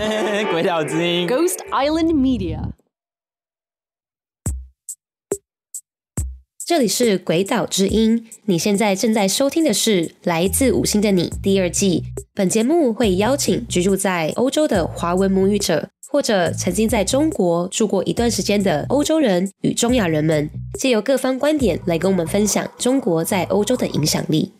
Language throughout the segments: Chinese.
鬼岛之音，Ghost Island Media。这里是鬼岛之音，你现在正在收听的是《来自五星的你》第二季。本节目会邀请居住在欧洲的华文母语者，或者曾经在中国住过一段时间的欧洲人与中亚人们，借由各方观点来跟我们分享中国在欧洲的影响力。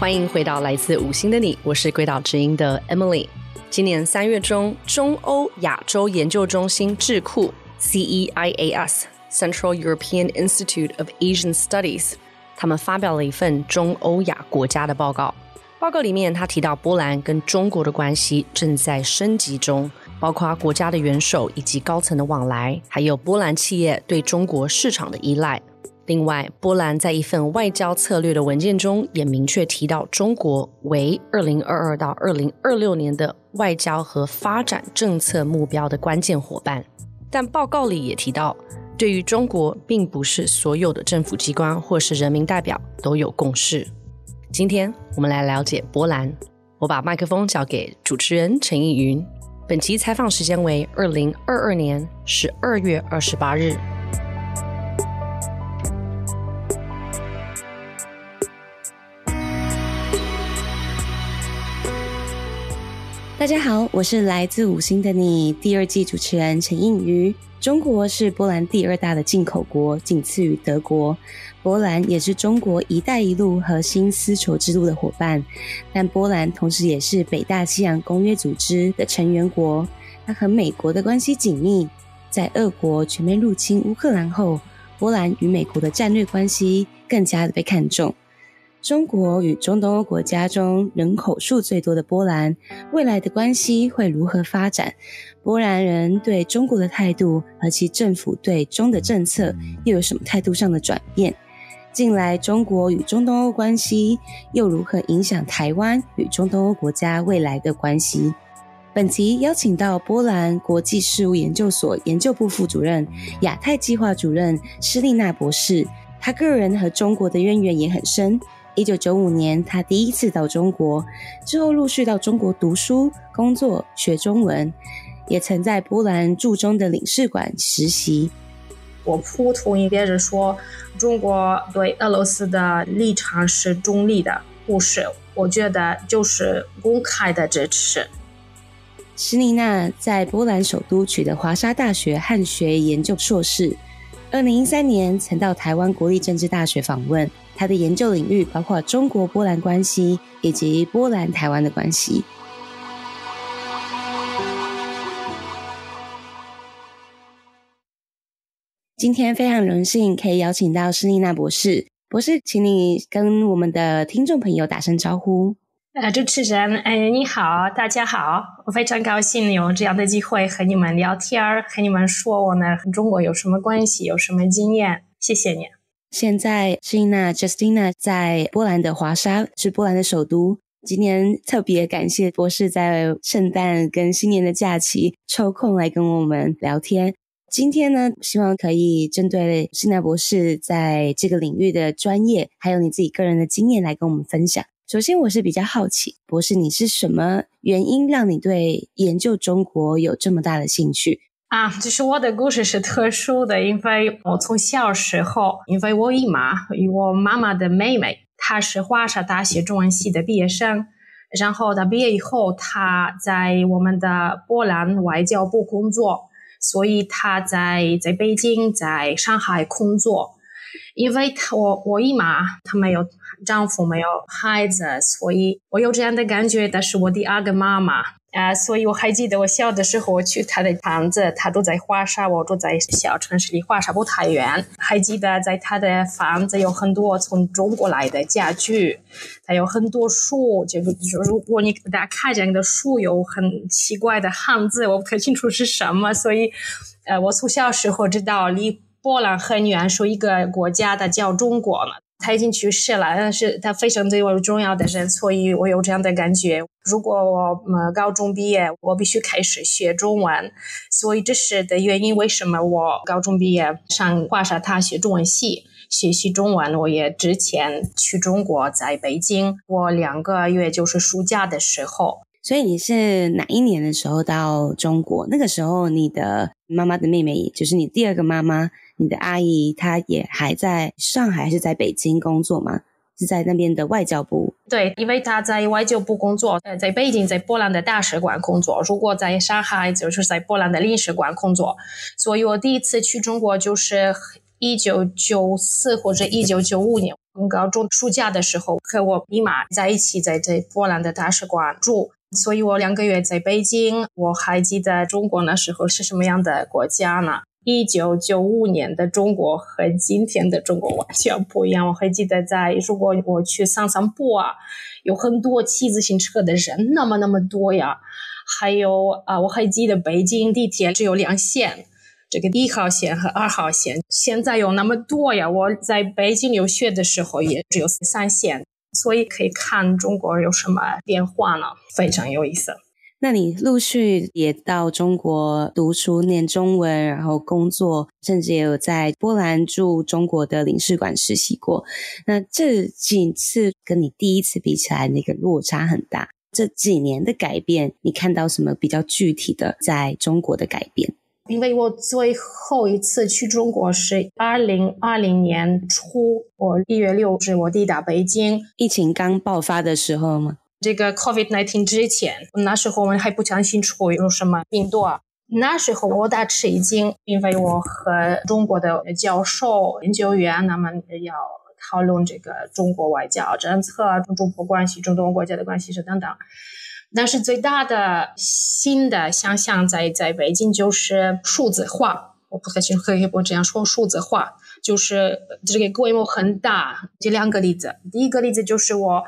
欢迎回到《来自五星的你》，我是鬼岛之音的 Emily。今年三月中，中欧亚洲研究中心智库 （CEIAS, Central European Institute of Asian Studies） 他们发表了一份中欧亚国家的报告。报告里面，他提到波兰跟中国的关系正在升级中，包括国家的元首以及高层的往来，还有波兰企业对中国市场的依赖。另外，波兰在一份外交策略的文件中也明确提到中国为二零二二到二零二六年的外交和发展政策目标的关键伙伴。但报告里也提到，对于中国，并不是所有的政府机关或是人民代表都有共识。今天我们来了解波兰。我把麦克风交给主持人陈映云。本期采访时间为二零二二年十二月二十八日。大家好，我是来自五星的你第二季主持人陈映瑜。中国是波兰第二大的进口国，仅次于德国。波兰也是中国“一带一路”核心丝绸之路的伙伴，但波兰同时也是北大西洋公约组织的成员国。它和美国的关系紧密，在俄国全面入侵乌克兰后，波兰与美国的战略关系更加的被看重。中国与中东欧国家中人口数最多的波兰，未来的关系会如何发展？波兰人对中国的态度和其政府对中的政策又有什么态度上的转变？近来中国与中东欧关系又如何影响台湾与中东欧国家未来的关系？本集邀请到波兰国际事务研究所研究部副主任、亚太计划主任施丽娜博士，他个人和中国的渊源也很深。一九九五年，他第一次到中国，之后陆续到中国读书、工作、学中文，也曾在波兰驻中的领事馆实习。我不同意别人说中国对俄罗斯的立场是中立的，不是，我觉得就是公开的支持。施丽娜在波兰首都取得华沙大学汉学研究硕士，二零一三年曾到台湾国立政治大学访问。他的研究领域包括中国波兰关系以及波兰台湾的关系。今天非常荣幸可以邀请到施丽娜博士，博士，请你跟我们的听众朋友打声招呼。呃，主持人，哎，你好，大家好，我非常高兴有这样的机会和你们聊天，和你们说我呢和中国有什么关系，有什么经验，谢谢你。现在施丽娜 Justina 在波兰的华沙，是波兰的首都。今年特别感谢博士在圣诞跟新年的假期抽空来跟我们聊天。今天呢，希望可以针对施丽娜博士在这个领域的专业，还有你自己个人的经验来跟我们分享。首先，我是比较好奇，博士，你是什么原因让你对研究中国有这么大的兴趣？啊，就是我的故事是特殊的，因为我从小时候，因为我姨妈与我妈妈的妹妹，她是华沙大学中文系的毕业生，然后她毕业以后，她在我们的波兰外交部工作，所以她在在北京、在上海工作，因为她我我姨妈她没有丈夫，没有孩子，所以我有这样的感觉，但是我第二个妈妈。啊，所以我还记得我小的时候，我去他的房子，他住在华沙，我住在小城市里，华沙不太远。还记得在他的房子有很多从中国来的家具，还有很多书，就是如果你打开这样的书，有很奇怪的汉字，我不太清楚是什么。所以，呃，我从小时候知道离波兰很远，说一个国家的叫中国嘛。他已经去世了，但是他非常对我重要的人，所以我有这样的感觉。如果我呃高中毕业，我必须开始学中文，所以这是的原因。为什么我高中毕业上华沙大学中文系？学习中文。我也之前去中国，在北京，我两个月就是暑假的时候。所以你是哪一年的时候到中国？那个时候你的妈妈的妹妹，就是你第二个妈妈，你的阿姨，她也还在上海，还是在北京工作吗？是在那边的外交部。对，因为她在外交部工作，在北京在波兰的大使馆工作。如果在上海，就是在波兰的领事馆工作。所以我第一次去中国就是一九九四或者一九九五年，我高中暑假的时候，和我姨妈在一起在这波兰的大使馆住。所以我两个月在北京，我还记得中国那时候是什么样的国家呢？一九九五年的中国和今天的中国完全不一样。我还记得在如果我去散散步啊，有很多骑自行车的人，那么那么多呀。还有啊，我还记得北京地铁只有两线，这个一号线和二号线，现在有那么多呀。我在北京留学的时候也只有三线。所以可以看中国有什么变化呢？非常有意思。那你陆续也到中国读书、念中文，然后工作，甚至也有在波兰驻中国的领事馆实习过。那这几次跟你第一次比起来，那个落差很大。这几年的改变，你看到什么比较具体的在中国的改变？因为我最后一次去中国是二零二零年初，我一月六日我抵达北京，疫情刚爆发的时候吗？这个 COVID-19 之前，那时候我们还不相信出有什么病毒啊。那时候我大吃一惊，因为我和中国的教授、研究员，他们要讨论这个中国外交政策、中中国关系、中东国家的关系是等等。但是最大的新的想象在在北京就是数字化，我不太清楚可以不这样说，数字化就是这个规模很大。这两个例子，第一个例子就是我，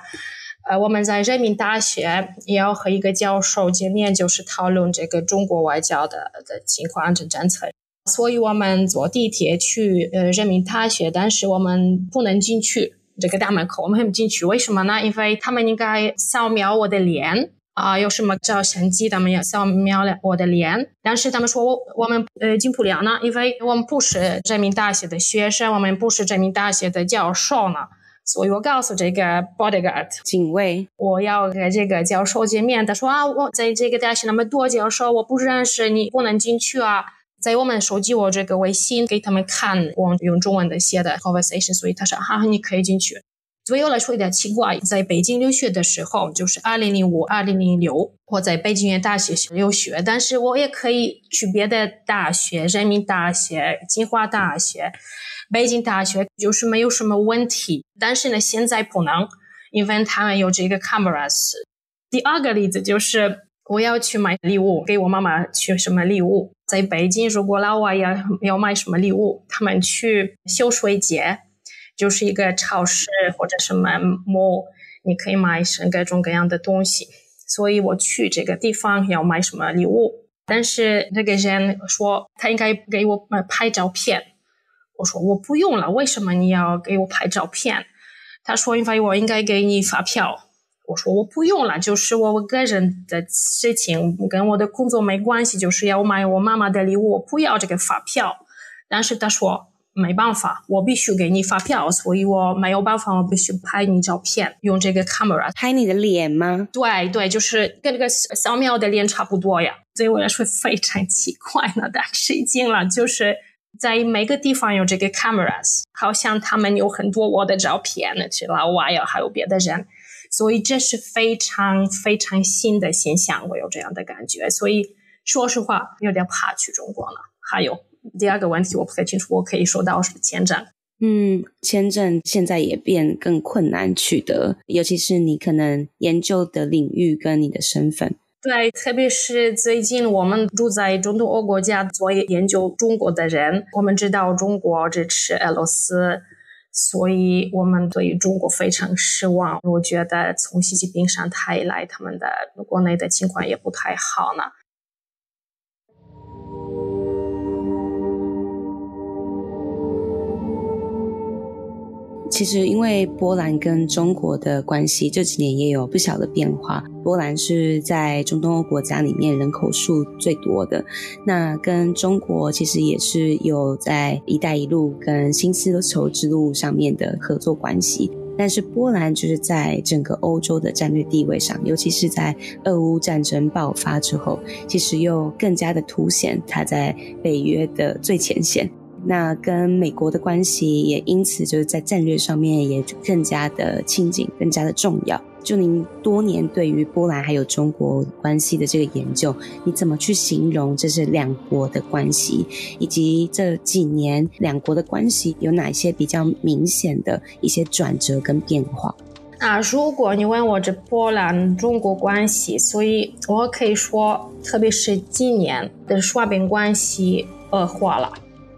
呃，我们在人民大学也要和一个教授见面，就是讨论这个中国外交的的情况、政政策。所以我们坐地铁去呃人民大学，但是我们不能进去这个大门口，我们不进去，为什么呢？因为他们应该扫描我的脸。啊，有什么照相机？他们要扫描了我的脸，但是他们说我我们呃进不了呢，因为我们不是人民大学的学生，我们不是人民大学的教授呢。所以我告诉这个 bodyguard 警卫，我要和这个教授见面。他说啊，我在这个大学那么多教授，我不认识你，不能进去啊。在我们手机我这个微信给他们看，我用中文的写的 conversation，所以他说哈，你可以进去。对我来说有点奇怪，在北京留学的时候，就是二零零五、二零零六，我在北京大学留学，但是我也可以去别的大学，人民大学、清华大学、北京大学，就是没有什么问题。但是呢，现在不能，因为他们有这个 cameras。第二个例子就是，我要去买礼物给我妈妈，去什么礼物？在北京，如果老外要要买什么礼物，他们去秀水街。就是一个超市或者什么 mall，你可以买什各种各样的东西。所以我去这个地方要买什么礼物，但是那个人说他应该给我拍照片。我说我不用了，为什么你要给我拍照片？他说因为我应该给你发票。我说我不用了，就是我个人的事情，跟我的工作没关系，就是要买我妈妈的礼物，我不要这个发票。但是他说。没办法，我必须给你发票，所以我没有办法，我必须拍你照片，用这个 camera 拍你的脸吗？对对，就是跟那个扫描的脸差不多呀。对我来说非常奇怪呢，但吃惊了，就是在每个地方有这个 cameras，好像他们有很多我的照片，那是老外呀，还有别的人，所以这是非常非常新的现象，我有这样的感觉，所以说实话有点怕去中国了。还有。第二个问题我不太清楚，我可以说到什么签证？嗯，签证现在也变更困难取得，尤其是你可能研究的领域跟你的身份。对，特别是最近我们住在中东欧国家做研究中国的人，我们知道中国支持俄罗斯，所以我们对于中国非常失望。我觉得从习近平上台以来，他们的国内的情况也不太好呢。其实，因为波兰跟中国的关系这几年也有不小的变化。波兰是在中东欧国家里面人口数最多的，那跟中国其实也是有在“一带一路”跟新丝绸之路上面的合作关系。但是波兰就是在整个欧洲的战略地位上，尤其是在俄乌战争爆发之后，其实又更加的凸显它在北约的最前线。那跟美国的关系也因此就是在战略上面也更加的亲近，更加的重要。就您多年对于波兰还有中国关系的这个研究，你怎么去形容这是两国的关系，以及这几年两国的关系有哪些比较明显的一些转折跟变化？那如果你问我这波兰中国关系，所以我可以说，特别是今年的双边关系恶化了。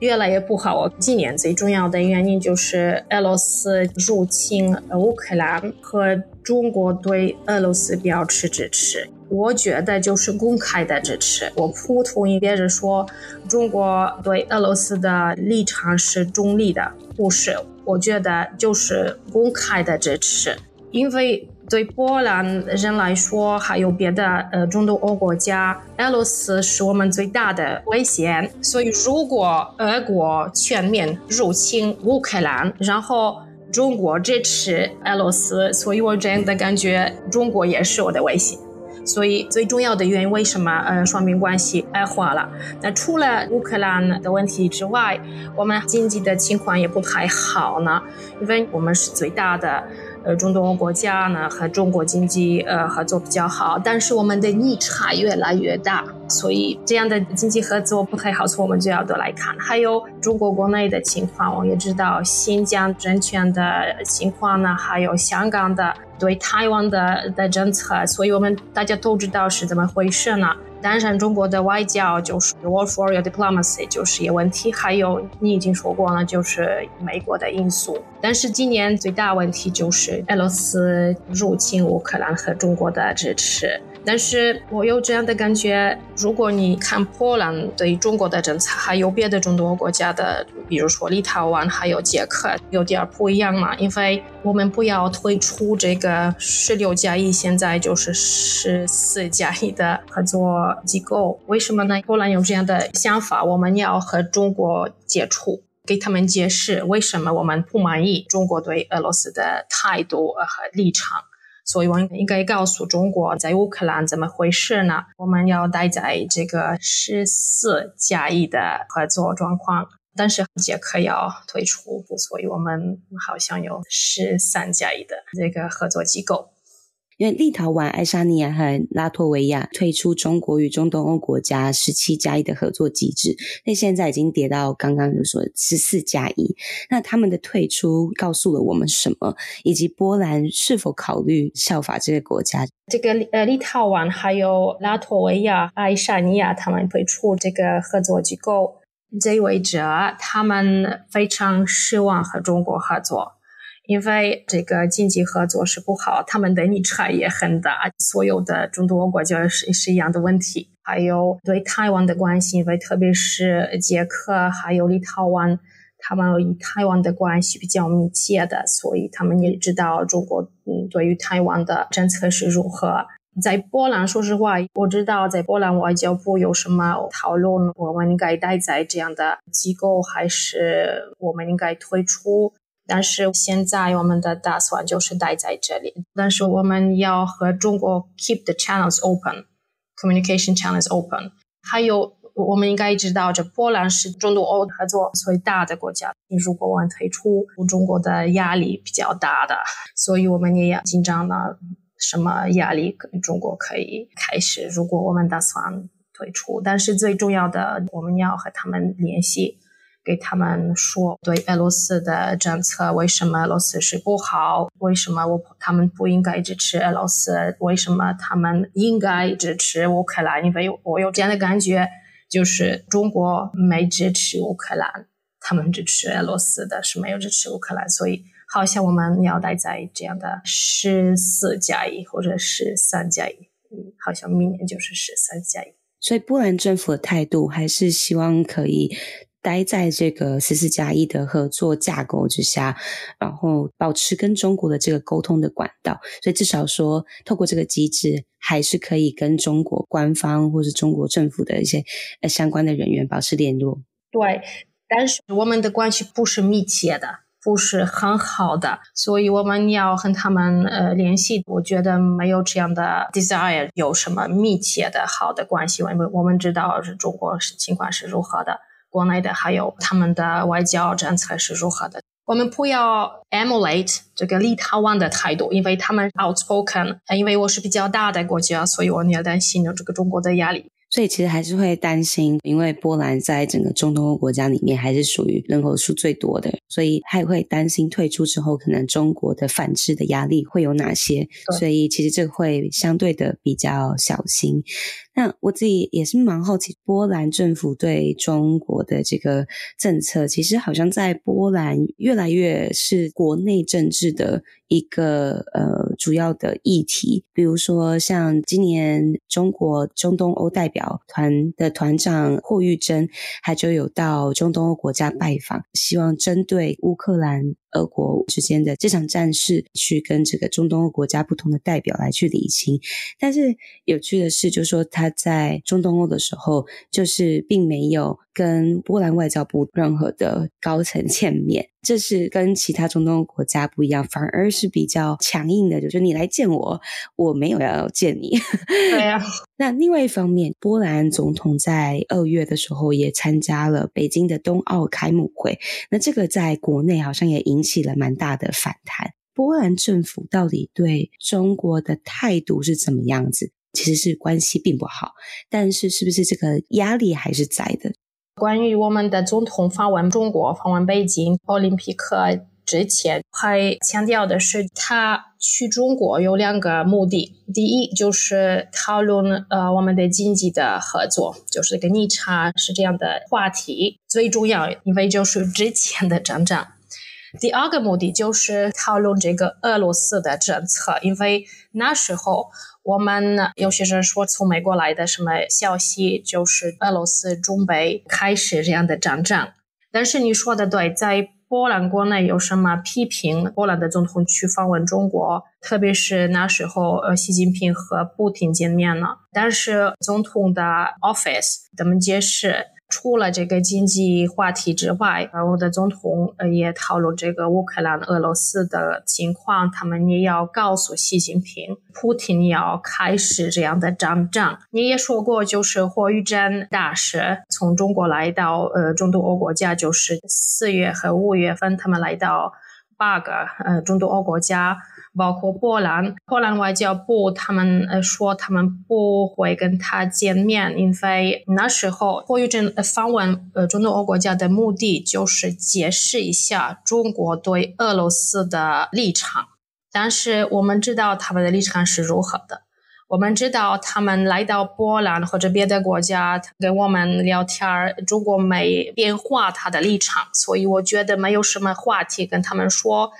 越来越不好。我今年最重要的原因就是俄罗斯入侵乌克兰和中国对俄罗斯表示支持。我觉得就是公开的支持。我不同意别人说中国对俄罗斯的立场是中立的，不是。我觉得就是公开的支持，因为。对波兰人来说，还有别的呃中东欧国家，俄罗斯是我们最大的威胁。所以，如果俄国全面入侵乌克兰，然后中国支持俄罗斯，所以我真的感觉中国也是我的威胁。所以，最重要的原因，为什么呃双边关系恶化了？那除了乌克兰的问题之外，我们经济的情况也不太好呢，因为我们是最大的。呃，中东国家呢和中国经济呃合作比较好，但是我们的逆差越来越大，所以这样的经济合作不太好，所以我们就要多来看。还有中国国内的情况，我们也知道新疆政权的情况呢，还有香港的对台湾的的政策，所以我们大家都知道是怎么回事呢？当然，中国的外交就是 war for your diplomacy，就是有问题。还有你已经说过了，就是美国的因素。但是今年最大问题就是俄罗斯入侵乌克兰和中国的支持。但是我有这样的感觉，如果你看波兰对中国的政策，还有别的中东国家的，比如说立陶宛，还有捷克，有点不一样嘛。因为我们不要退出这个十六加一，现在就是十四加一的合作机构。为什么呢？波兰有这样的想法，我们要和中国接触，给他们解释为什么我们不满意中国对俄罗斯的态度和立场。所以我们应该告诉中国，在乌克兰怎么回事呢？我们要待在这个十四加一的合作状况，但是捷克要退出，所以我们好像有十三加一的这个合作机构。因为立陶宛、爱沙尼亚和拉脱维亚退出中国与中东欧国家十七加一的合作机制，那现在已经跌到刚刚就说十四加一。那他们的退出告诉了我们什么？以及波兰是否考虑效法这个国家？这个呃，立陶宛还有拉脱维亚、爱沙尼亚，他们退出这个合作机构，这意味着他们非常失望和中国合作。因为这个经济合作是不好，他们的逆差也很大，所有的中东国家是是一样的问题。还有对台湾的关系，因为特别是捷克还有立陶宛，他们与台湾的关系比较密切的，所以他们也知道中国嗯对于台湾的政策是如何。在波兰，说实话，我知道在波兰外交部有什么讨论，我们应该待在这样的机构，还是我们应该退出？但是现在我们的打算就是待在这里，但是我们要和中国 keep the channels open，communication channels open。还有，我们应该知道，这波兰是中东欧合作最大的国家，如果我们退出，中国的压力比较大的，所以我们也要紧张的。什么压力中国可以开始？如果我们打算退出，但是最重要的，我们要和他们联系。给他们说，对俄罗斯的政策，为什么俄罗斯是不好？为什么我他们不应该支持俄罗斯？为什么他们应该支持乌克兰？因为我有这样的感觉，就是中国没支持乌克兰，他们支持俄罗斯的是没有支持乌克兰，所以好像我们要待在这样的十四加一或者十三加一，嗯，好像明年就是十三加一。所以波兰政府的态度还是希望可以。待在这个十四加一的合作架构之下，然后保持跟中国的这个沟通的管道，所以至少说，透过这个机制，还是可以跟中国官方或是中国政府的一些呃相关的人员保持联络。对，但是我们的关系不是密切的，不是很好的，所以我们要和他们呃联系。我觉得没有这样的 desire，有什么密切的好的关系，因为我们知道是中国是情况是如何的。国内的还有他们的外交政策是如何的？我们不要 emulate 这个立陶宛的态度，因为他们 outspoken。因为我是比较大的国家，所以我要担心有这个中国的压力。所以其实还是会担心，因为波兰在整个中东国家里面还是属于人口数最多的，所以还会担心退出之后，可能中国的反制的压力会有哪些？所以其实这会相对的比较小心。那我自己也是蛮好奇，波兰政府对中国的这个政策，其实好像在波兰越来越是国内政治的一个呃主要的议题。比如说，像今年中国中东欧代表团的团长霍玉珍，还就有到中东欧国家拜访，希望针对乌克兰。俄国之间的这场战事，去跟这个中东欧国家不同的代表来去理清。但是有趣的是，就是说他在中东欧的时候，就是并没有跟波兰外交部任何的高层见面。这是跟其他中东欧国家不一样，反而是比较强硬的，就是你来见我，我没有要见你。对呀。那另外一方面，波兰总统在二月的时候也参加了北京的冬奥开幕会，那这个在国内好像也引起了蛮大的反弹。波兰政府到底对中国的态度是怎么样子？其实是关系并不好，但是是不是这个压力还是在的？关于我们的总统访问中国、访问北京奥林匹克之前，还强调的是，他去中国有两个目的。第一，就是讨论呃我们的经济的合作，就是跟你差是这样的话题最重要，因为就是之前的战争。第二个目的就是讨论这个俄罗斯的政策，因为那时候。我们有些人说，从美国来的什么消息，就是俄罗斯准备开始这样的战争。但是你说的对，在波兰国内有什么批评波兰的总统去访问中国，特别是那时候，呃，习近平和布廷见面了。但是总统的 office 怎么解释？除了这个经济话题之外，呃，我的总统呃也讨论这个乌克兰、俄罗斯的情况，他们也要告诉习近平，普京要开始这样的战争。你也说过，就是霍玉珍大使从中国来到呃中东欧国家，就是四月和五月份，他们来到八个呃中东欧国家。包括波兰，波兰外交部他们呃说他们不会跟他见面，因为那时候霍玉珍访问呃中东欧国家的目的就是解释一下中国对俄罗斯的立场，但是我们知道他们的立场是如何的。我们知道他们来到波兰或者别的国家跟我们聊天，中国没变化他的立场，所以我觉得没有什么话题跟他们说，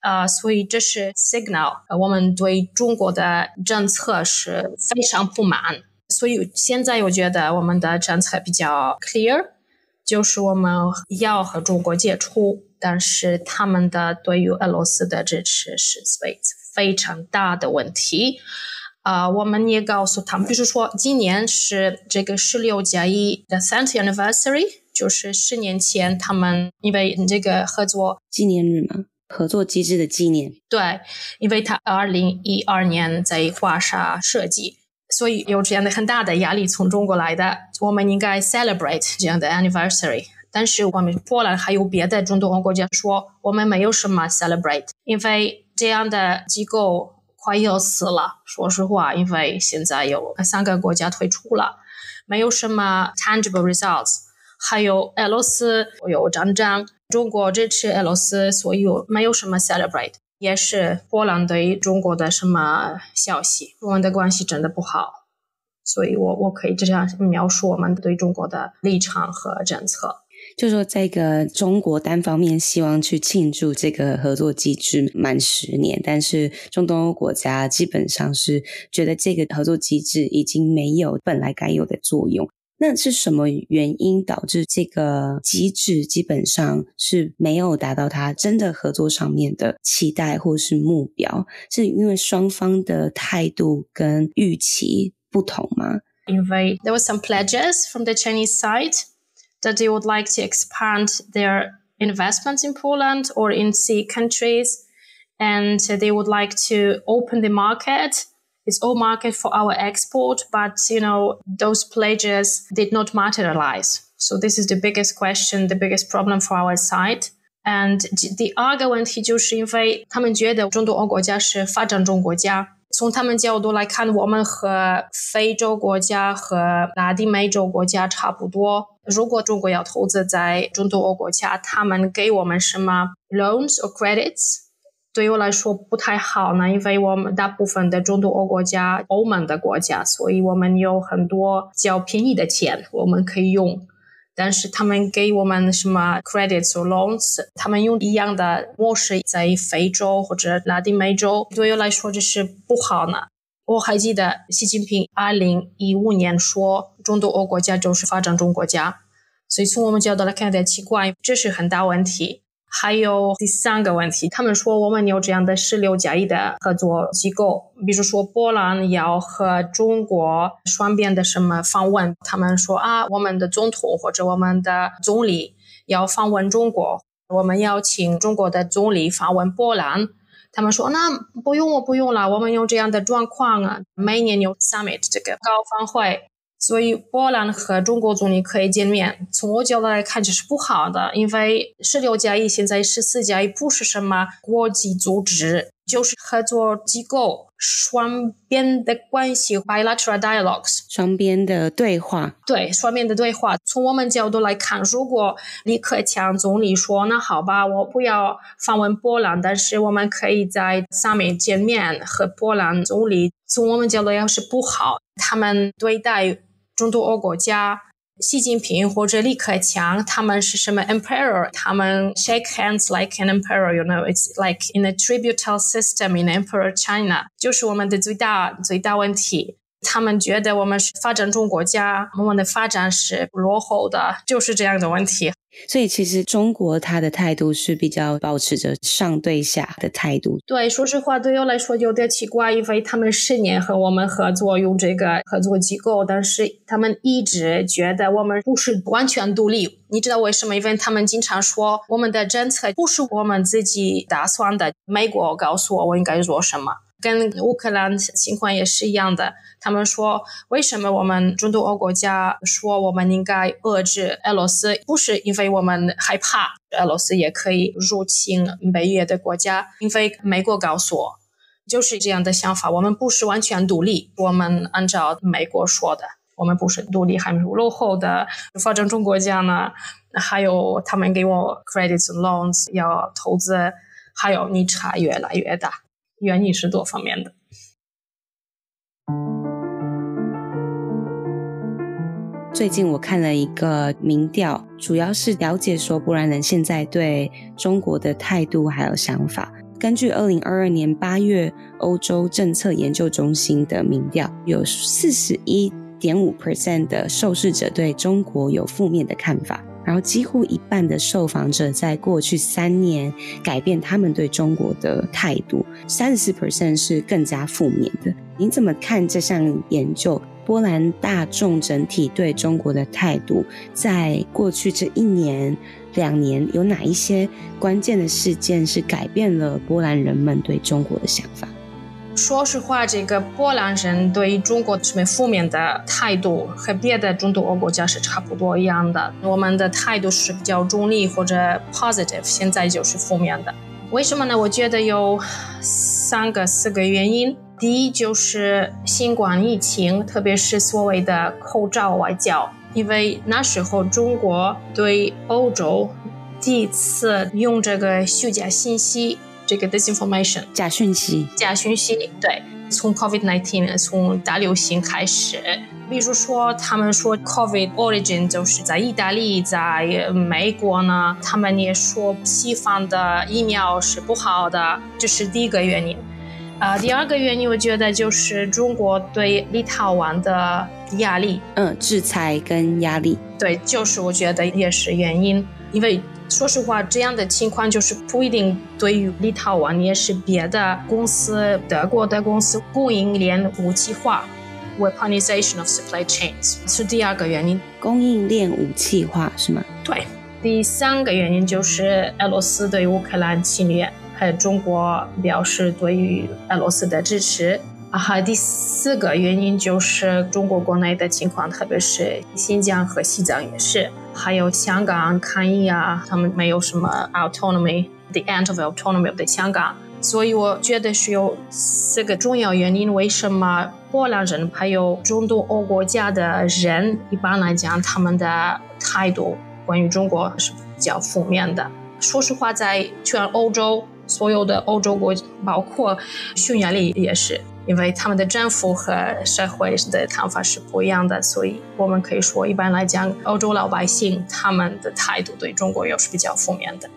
呃，所以这是 signal，我们对中国的政策是非常不满。所以现在我觉得我们的政策比较 clear，就是我们要和中国接触，但是他们的对于俄罗斯的支持是非非常大的问题。啊，uh, 我们也告诉他们，就是说，今年是这个十六加一的 tenth anniversary，就是十年前他们因为这个合作纪念日嘛，合作机制的纪念。对，因为他二零一二年在华沙设计，所以有这样的很大的压力从中国来的，我们应该 celebrate 这样的 anniversary。但是我们波兰还有别的中东欧国家说，我们没有什么 celebrate，因为这样的机构。快要死了，说实话，因为现在有三个国家退出了，没有什么 tangible results。还有俄罗斯有战争，中国支持俄罗斯，所以没有什么 celebrate。也是波兰对中国的什么消息，我们的关系真的不好，所以我我可以这样描述我们对中国的立场和政策。就说这个中国单方面希望去庆祝这个合作机制满十年，但是中东欧国家基本上是觉得这个合作机制已经没有本来该有的作用。那是什么原因导致这个机制基本上是没有达到他真的合作上面的期待或是目标？是因为双方的态度跟预期不同吗？因为 there were some pledges from the Chinese side that they would like to expand their investments in Poland or in C countries, and they would like to open the market It's all market for our export, but you know, those pledges did not materialize. So this is the biggest question, the biggest problem for our side. And 第二个问题就是因为他们觉得中东欧国家是发展中国家，从他们角度来看，我们和非洲国家和拉丁美洲国家差不多。 如果中国要投资在中东欧国家，他们给我们什么 loans or credits？对我来说不太好呢，因为我们大部分的中东欧国家、欧盟的国家，所以我们有很多较便宜的钱我们可以用。但是他们给我们什么 credits or loans，他们用一样的模式在非洲或者拉丁美洲，对我来说这是不好呢。我还记得习近平二零一五年说，中东欧国家就是发展中国家，所以从我们角度来看有点奇怪，这是很大问题。还有第三个问题，他们说我们有这样的十六加一的合作机构，比如说波兰要和中国双边的什么访问，他们说啊，我们的总统或者我们的总理要访问中国，我们要请中国的总理访问波兰，他们说那不用我不用了，我们有这样的状况啊，每年有 summit 这个高峰会。所以波兰和中国总理可以见面，从我角度来看这是不好的，因为十六加一现在十四加一不是什么国际组织，就是合作机构，双边的关系 （bilateral dialogues），双边的对话。对，双边的对话。从我们角度来看，如果李克强总理说：“那好吧，我不要访问波兰，但是我们可以在上面见面和波兰总理。”从我们角度要是不好，他们对待。中东欧国家，习近平或者李克强，他们是什么 emperor？他们 shake hands like an emperor，you know，it's like in a tributary system in Emperor China，就是我们的最大最大问题。他们觉得我们是发展中国家，我们的发展是落后的，就是这样的问题。所以，其实中国他的态度是比较保持着上对下的态度。对，说实话，对我来说有点奇怪，因为他们十年和我们合作，用这个合作机构，但是他们一直觉得我们不是完全独立。你知道为什么？因为他们经常说我们的政策不是我们自己打算的，美国告诉我我应该做什么。跟乌克兰情况也是一样的。他们说，为什么我们中东欧国家说我们应该遏制俄罗斯？不是因为我们害怕俄罗斯也可以入侵北约的国家，因为美国告诉我，就是这样的想法。我们不是完全独立，我们按照美国说的，我们不是独立，还是落后的发展中国家呢？还有他们给我 credit loans 要投资，还有逆差越来越大。原因是多方面的。最近我看了一个民调，主要是了解说波兰人现在对中国的态度还有想法。根据二零二二年八月欧洲政策研究中心的民调，有四十一点五 percent 的受试者对中国有负面的看法。然后几乎一半的受访者在过去三年改变他们对中国的态度，三十四 percent 是更加负面的。您怎么看这项研究？波兰大众整体对中国的态度，在过去这一年、两年，有哪一些关键的事件是改变了波兰人们对中国的想法？说实话，这个波兰人对中国这么负面的态度，和别的中东欧国家是差不多一样的。我们的态度是比较中立或者 positive，现在就是负面的。为什么呢？我觉得有三个、四个原因。第一就是新冠疫情，特别是所谓的口罩外交，因为那时候中国对欧洲第一次用这个虚假信息。这个 disinformation 假讯息，假讯息，对，从 COVID-19 从大流行开始，比如说他们说 COVID origin 就是在意大利，在美国呢，他们也说西方的疫苗是不好的，这是第一个原因。啊、呃，第二个原因我觉得就是中国对立陶宛的压力，嗯，制裁跟压力，对，就是我觉得也是原因。因为说实话，这样的情况就是不一定对于立陶宛，也是别的公司，德国的公司供应链武器化，weaponization of supply chains 是第二个原因。供应链武器化是吗？对。第三个原因就是俄罗斯对乌克兰侵略。还有中国表示对于俄罗斯的支持啊，还第四个原因就是中国国内的情况，特别是新疆和西藏也是，还有香港抗议啊，他们没有什么 autonomy，the end of autonomy of the 香港，所以我觉得是有四个重要原因，为什么波兰人还有中东欧国家的人一般来讲他们的态度关于中国是比较负面的。说实话，在全欧洲。所有的欧洲国，包括匈牙利也是，因为他们的政府和社会的看法是不一样的，所以我们可以说，一般来讲，欧洲老百姓他们的态度对中国又是比较负面的。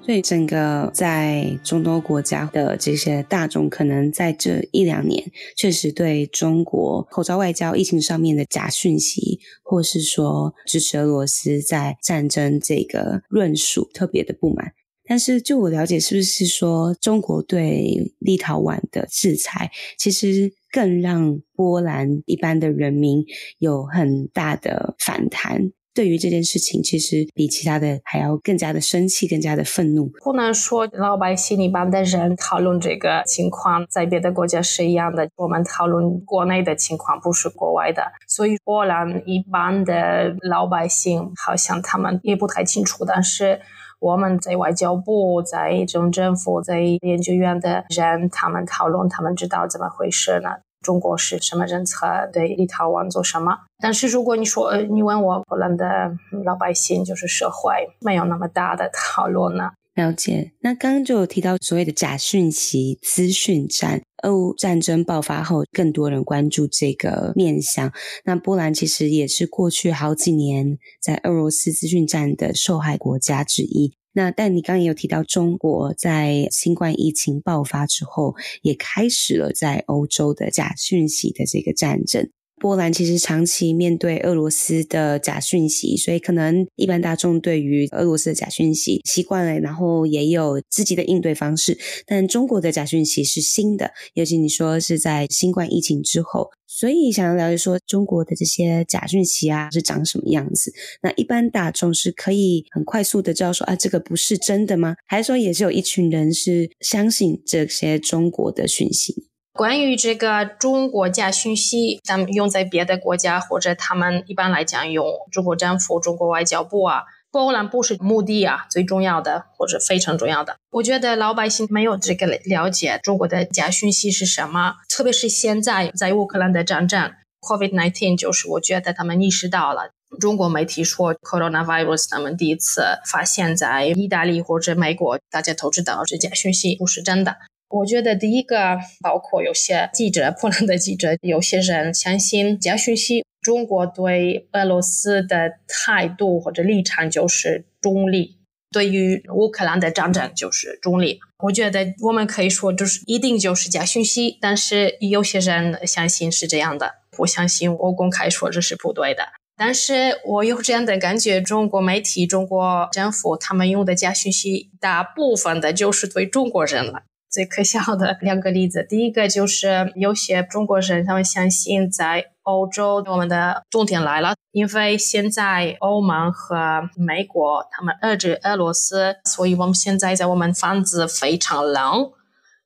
所以，整个在中东国家的这些大众，可能在这一两年，确实对中国口罩外交、疫情上面的假讯息，或是说支持俄罗斯在战争这个论述，特别的不满。但是，就我了解，是不是说中国对立陶宛的制裁，其实更让波兰一般的人民有很大的反弹？对于这件事情，其实比其他的还要更加的生气，更加的愤怒。不能说老百姓一般的人讨论这个情况，在别的国家是一样的。我们讨论国内的情况，不是国外的。所以，波兰一般的老百姓好像他们也不太清楚，但是。我们在外交部、在中政府、在研究院的人，他们讨论，他们知道怎么回事呢？中国是什么政策？对立陶宛做什么？但是如果你说，你问我，波兰的老百姓就是社会，没有那么大的讨论呢？了解。那刚刚就有提到所谓的假讯息、资讯战。俄乌战争爆发后，更多人关注这个面向。那波兰其实也是过去好几年在俄罗斯资讯战的受害国家之一。那但你刚刚也有提到，中国在新冠疫情爆发之后，也开始了在欧洲的假讯息的这个战争。波兰其实长期面对俄罗斯的假讯息，所以可能一般大众对于俄罗斯的假讯息习惯了，然后也有自己的应对方式。但中国的假讯息是新的，尤其你说是在新冠疫情之后，所以想要了解说中国的这些假讯息啊是长什么样子？那一般大众是可以很快速的知道说啊这个不是真的吗？还是说也是有一群人是相信这些中国的讯息？关于这个中国假讯息，咱们用在别的国家，或者他们一般来讲用中国政府、中国外交部啊，波兰不是目的啊，最重要的或者非常重要的。我觉得老百姓没有这个了解中国的假讯息是什么，特别是现在在乌克兰的战争，COVID-19，就是我觉得他们意识到了。中国媒体说 coronavirus，他们第一次发现在意大利或者美国，大家都知道这假讯息不是真的。我觉得第一个，包括有些记者，波兰的记者，有些人相信假讯息。中国对俄罗斯的态度或者立场就是中立，对于乌克兰的战争就是中立。我觉得我们可以说，就是一定就是假讯息，但是有些人相信是这样的，不相信我公开说这是不对的。但是我有这样的感觉，中国媒体、中国政府他们用的假讯息，大部分的就是对中国人了。最可笑的两个例子，第一个就是有些中国人他们相信在欧洲我们的重点来了，因为现在欧盟和美国他们遏制俄罗斯，所以我们现在在我们房子非常冷，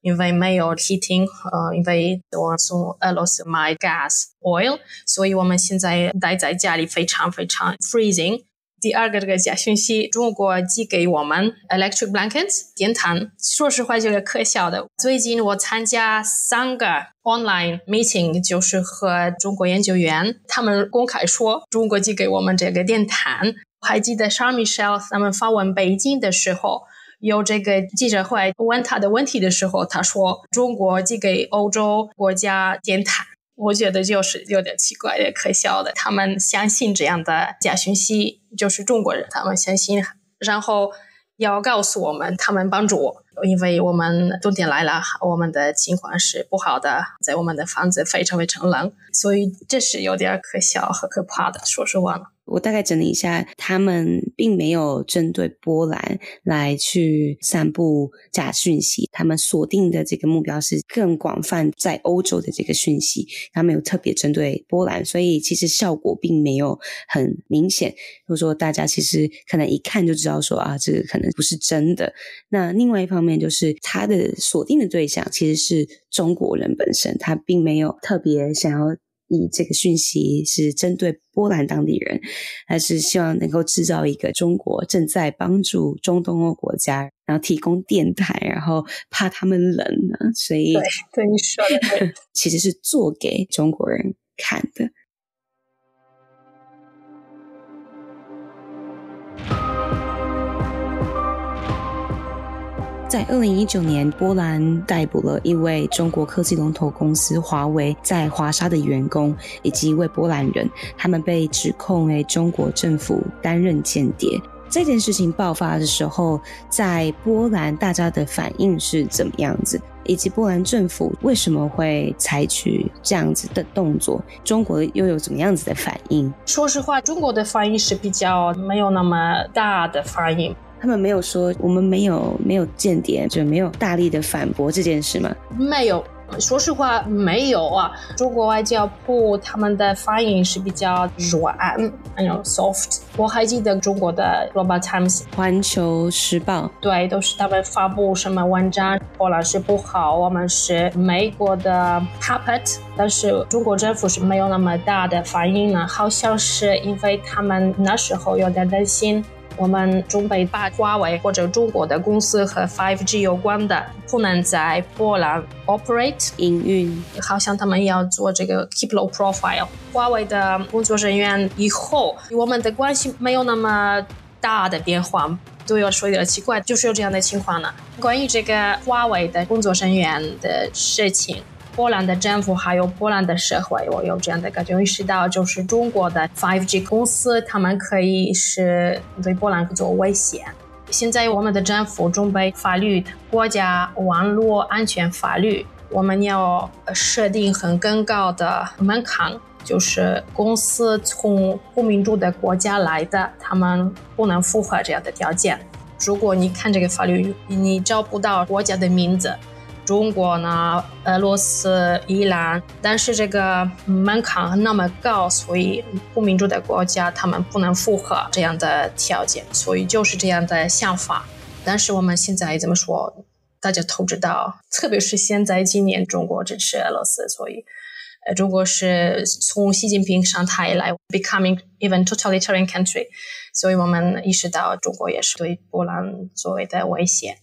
因为没有 heating，呃，因为我从俄罗斯买 gas oil，所以我们现在待在家里非常非常 freezing。第二个这个假讯息，中国寄给我们 electric blankets 电毯。说实话，就是可笑的。最近我参加三个 online meeting，就是和中国研究员，他们公开说中国寄给我们这个电毯。我还记得 Charles Michel 他们访问北京的时候，有这个记者会问他的问题的时候，他说中国寄给欧洲国家电毯。我觉得就是有点奇怪，也可笑的。他们相信这样的假讯息，就是中国人，他们相信，然后要告诉我们，他们帮助我。因为我们冬天来了，我们的情况是不好的，在我们的房子非常非常冷，所以这是有点可笑和可怕的，说实话。我大概整理一下，他们并没有针对波兰来去散布假讯息，他们锁定的这个目标是更广泛在欧洲的这个讯息，他们有特别针对波兰，所以其实效果并没有很明显。或者说大家其实可能一看就知道说啊，这个可能不是真的。那另外一方面就是他的锁定的对象其实是中国人本身，他并没有特别想要。以这个讯息是针对波兰当地人，还是希望能够制造一个中国正在帮助中东欧国家，然后提供电台，然后怕他们冷呢？所以对，对你说 其实是做给中国人看的。在二零一九年，波兰逮捕了一位中国科技龙头公司华为在华沙的员工，以及一位波兰人，他们被指控为中国政府担任间谍。这件事情爆发的时候，在波兰大家的反应是怎么样子？以及波兰政府为什么会采取这样子的动作？中国又有怎么样子的反应？说实话，中国的反应是比较没有那么大的反应。他们没有说我们没有没有间谍，就没有大力的反驳这件事吗？没有，说实话没有啊。中国外交部他们的反应是比较软，还有 soft。我还记得中国的 Global Times 环球时报，对，都是他们发布什么文章，波兰是不好，我们是美国的 puppet。但是中国政府是没有那么大的反应呢，好像是因为他们那时候有点担心。我们准备把华为或者中国的公司和 5G 有关的不能在波兰 operate 营运，好像他们要做这个 keep low profile。华为的工作人员以后，我们的关系没有那么大的变化。都要说有点奇怪，就是有这样的情况呢。关于这个华为的工作人员的事情。波兰的政府还有波兰的社会，我有这样的感觉，意识到就是中国的 5G 公司，他们可以是对波兰做威胁。现在我们的政府准备法律，国家网络安全法律，我们要设定很更高的门槛，就是公司从不民主的国家来的，他们不能符合这样的条件。如果你看这个法律，你找不到国家的名字。中国呢，俄罗斯、伊朗，但是这个门槛那么高，所以不民主的国家他们不能符合这样的条件，所以就是这样的想法。但是我们现在怎么说，大家都知道，特别是现在今年中国支持俄罗斯，所以呃，中国是从习近平上台以来 becoming even totalitarian country，所以我们意识到中国也是对波兰作为的威胁。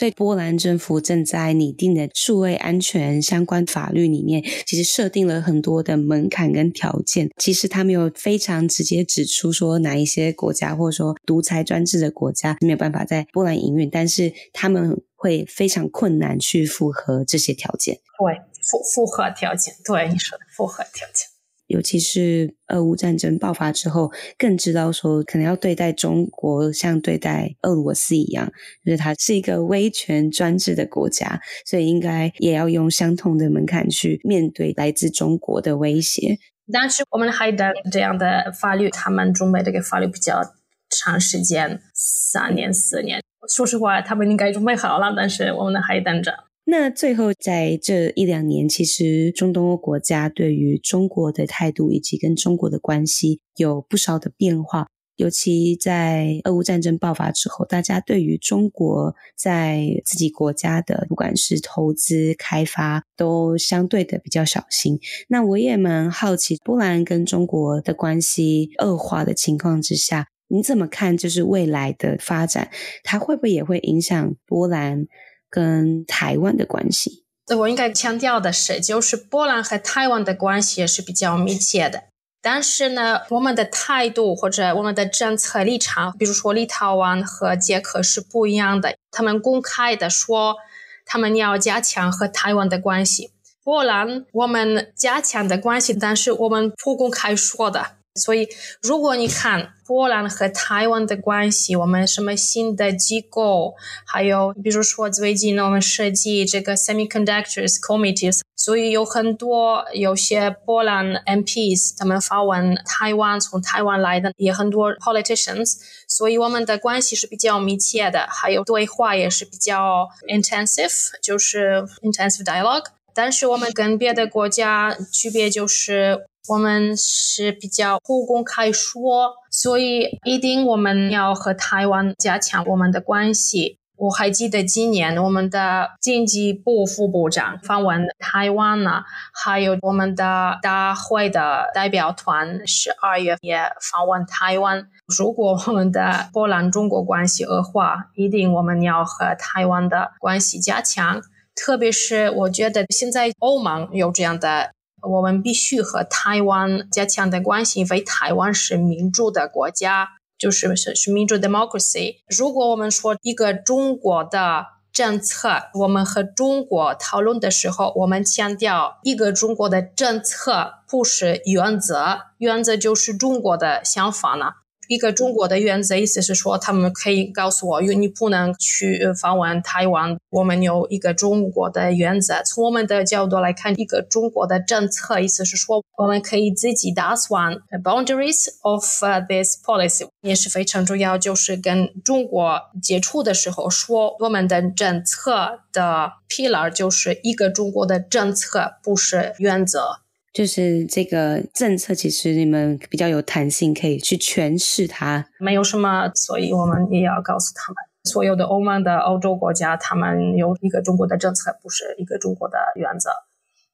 所以，波兰政府正在拟定的数位安全相关法律里面，其实设定了很多的门槛跟条件。其实，他没有非常直接指出说哪一些国家或者说独裁专制的国家没有办法在波兰营运，但是他们会非常困难去符合这些条件。对，符符合条件，对你说的符合条件。尤其是俄乌战争爆发之后，更知道说可能要对待中国像对待俄罗斯一样，就是它是一个威权专制的国家，所以应该也要用相同的门槛去面对来自中国的威胁。但是我们还等这样的法律，他们准备这个法律比较长时间，三年四年。说实话，他们应该准备好了，但是我们还等着。那最后，在这一两年，其实中东欧国家对于中国的态度以及跟中国的关系有不少的变化。尤其在俄乌战争爆发之后，大家对于中国在自己国家的不管是投资开发，都相对的比较小心。那我也蛮好奇，波兰跟中国的关系恶化的情况之下，你怎么看？就是未来的发展，它会不会也会影响波兰？跟台湾的关系，我应该强调的是，就是波兰和台湾的关系也是比较密切的。但是呢，我们的态度或者我们的政策立场，比如说立陶宛和捷克是不一样的。他们公开的说，他们要加强和台湾的关系。波兰，我们加强的关系，但是我们不公开说的。所以，如果你看波兰和台湾的关系，我们什么新的机构，还有比如说最近我们设计这个 Semiconductors Committees，所以有很多有些波兰 MPs 他们访问台湾，从台湾来的也很多 politicians，所以我们的关系是比较密切的，还有对话也是比较 intensive，就是 intensive dialogue。但是我们跟别的国家区别就是。我们是比较不公开说，所以一定我们要和台湾加强我们的关系。我还记得今年我们的经济部副部长访问台湾呢，还有我们的大会的代表团十二月也访问台湾。如果我们的波兰中国关系恶化，一定我们要和台湾的关系加强。特别是我觉得现在欧盟有这样的。我们必须和台湾加强的关系，因为台湾是民主的国家，就是是是民主 democracy。如果我们说一个中国的政策，我们和中国讨论的时候，我们强调一个中国的政策不是原则，原则就是中国的想法呢。一个中国的原则意思是说，他们可以告诉我，因为你不能去访问台湾。我们有一个中国的原则。从我们的角度来看，一个中国的政策意思是说，我们可以自己打算 boundaries of this policy 也是非常重要。就是跟中国接触的时候说，我们的政策的 pillar 就是一个中国的政策，不是原则。就是这个政策，其实你们比较有弹性，可以去诠释它。没有什么，所以我们也要告诉他们，所有的欧盟的欧洲国家，他们有一个中国的政策，不是一个中国的原则。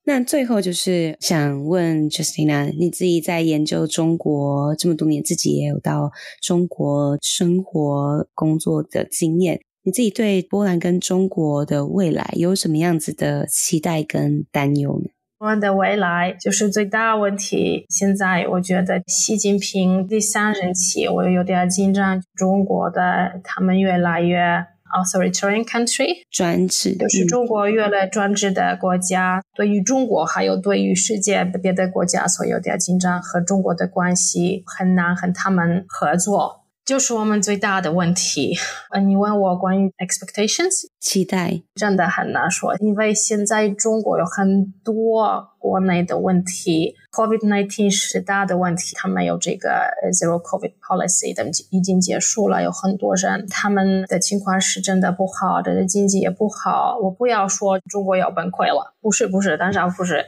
那最后就是想问 Justina，你自己在研究中国这么多年，自己也有到中国生活工作的经验，你自己对波兰跟中国的未来有什么样子的期待跟担忧呢？我们的未来就是最大问题。现在我觉得习近平第三任期，我有点紧张。中国的他们越来越 authoritarian country，专制，就是中国越来专制的国家。嗯、对于中国，还有对于世界别的国家，所以有点紧张。和中国的关系很难和他们合作。就是我们最大的问题。呃，你问我关于 expectations 期待，真的很难说，因为现在中国有很多国内的问题，COVID nineteen 是大的问题，他们有这个 zero COVID policy 的已经结束了，有很多人他们的情况是真的不好，这个经济也不好。我不要说中国要崩溃了，不是不是，当然不是，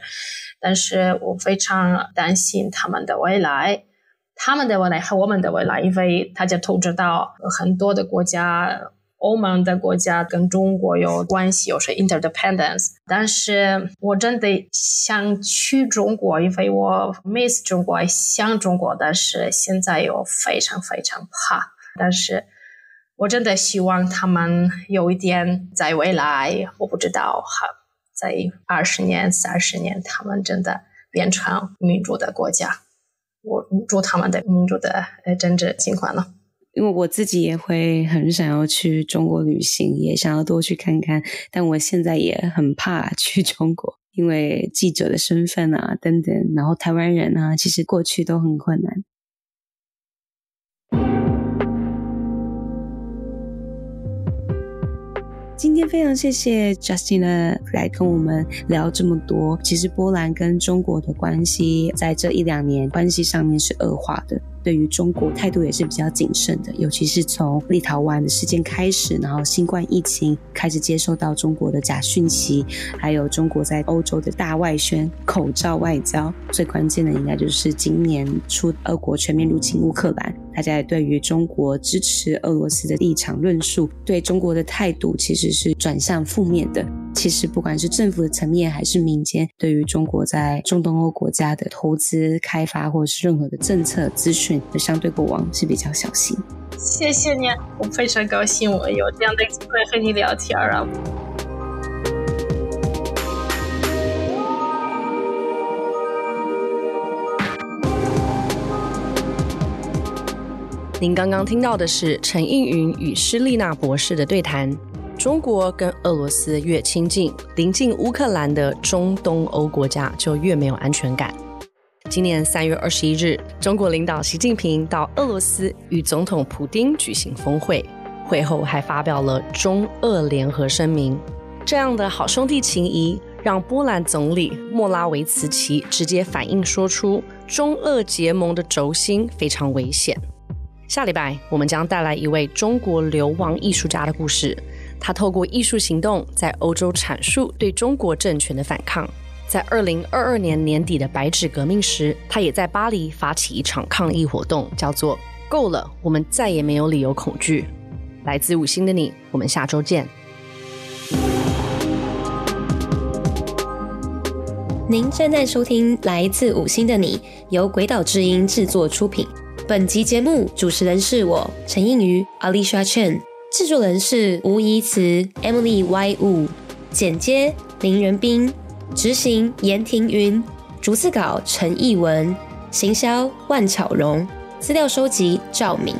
但是我非常担心他们的未来。他们的未来和我们的未来，因为大家都知道，很多的国家，欧盟的国家跟中国有关系，有些 interdependence。但是我真的想去中国，因为我 miss 中国，想中国，但是现在又非常非常怕。但是我真的希望他们有一点在未来，我不知道哈，在二十年、三十年，他们真的变成民主的国家。我祝他们的民主的呃政治情况了？因为我自己也会很想要去中国旅行，也想要多去看看，但我现在也很怕 去中国，因为记者的身份啊等等，然后台湾人啊，其实过去都很困难。天非常谢谢 Justina 来跟我们聊这么多。其实波兰跟中国的关系在这一两年关系上面是恶化的。对于中国态度也是比较谨慎的，尤其是从立陶宛的事件开始，然后新冠疫情开始接受到中国的假讯息，还有中国在欧洲的大外宣、口罩外交，最关键的应该就是今年初俄国全面入侵乌克兰，大家也对于中国支持俄罗斯的立场论述，对中国的态度其实是转向负面的。其实不管是政府的层面还是民间，对于中国在中东欧国家的投资开发或者是任何的政策资讯。相对过往是比较小心。谢谢你，我非常高兴我有这样的机会和你聊天啊。您刚刚听到的是陈映云与施丽娜博士的对谈。中国跟俄罗斯越亲近，临近乌克兰的中东欧国家就越没有安全感。今年三月二十一日，中国领导习近平到俄罗斯与总统普丁举行峰会，会后还发表了中俄联合声明。这样的好兄弟情谊，让波兰总理莫拉维茨奇直接反应说出，中俄结盟的轴心非常危险。下礼拜我们将带来一位中国流亡艺术家的故事，他透过艺术行动在欧洲阐述对中国政权的反抗。在二零二二年年底的白纸革命时，他也在巴黎发起一场抗议活动，叫做“够了，我们再也没有理由恐惧”。来自五星的你，我们下周见。您正在收听《来自五星的你》，由鬼岛之音制作出品。本集节目主持人是我陈映瑜 Alicia Chen，制作人是吴怡慈 Emily Y Wu，剪接林仁斌。执行严庭云，逐字稿陈艺文，行销万巧荣，资料收集赵敏。